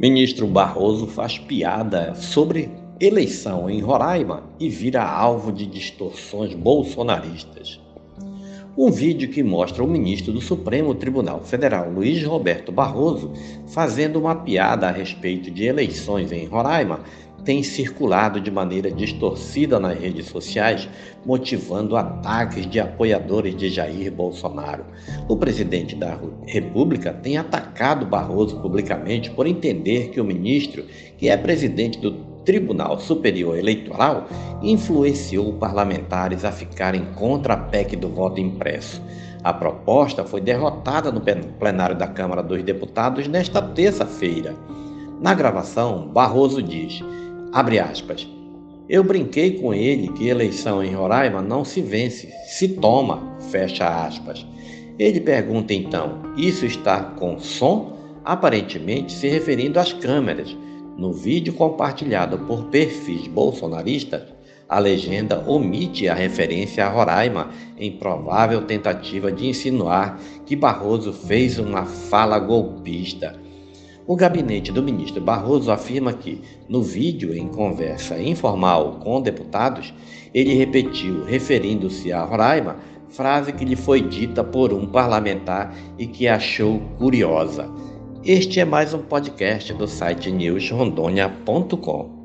Ministro Barroso faz piada sobre eleição em Roraima e vira alvo de distorções bolsonaristas. Um vídeo que mostra o ministro do Supremo Tribunal Federal, Luiz Roberto Barroso, fazendo uma piada a respeito de eleições em Roraima, tem circulado de maneira distorcida nas redes sociais, motivando ataques de apoiadores de Jair Bolsonaro. O presidente da República tem atacado Barroso publicamente por entender que o ministro, que é presidente do Tribunal Superior Eleitoral, influenciou parlamentares a ficarem contra a PEC do voto impresso. A proposta foi derrotada no plenário da Câmara dos Deputados nesta terça-feira. Na gravação, Barroso diz: Abre aspas. Eu brinquei com ele que eleição em Roraima não se vence, se toma, fecha aspas. Ele pergunta então: Isso está com som? Aparentemente se referindo às câmeras. No vídeo compartilhado por perfis bolsonaristas, a legenda omite a referência a Roraima em provável tentativa de insinuar que Barroso fez uma fala golpista. O gabinete do ministro Barroso afirma que, no vídeo em conversa informal com deputados, ele repetiu, referindo-se a Roraima, frase que lhe foi dita por um parlamentar e que achou curiosa. Este é mais um podcast do site newsrondônia.com.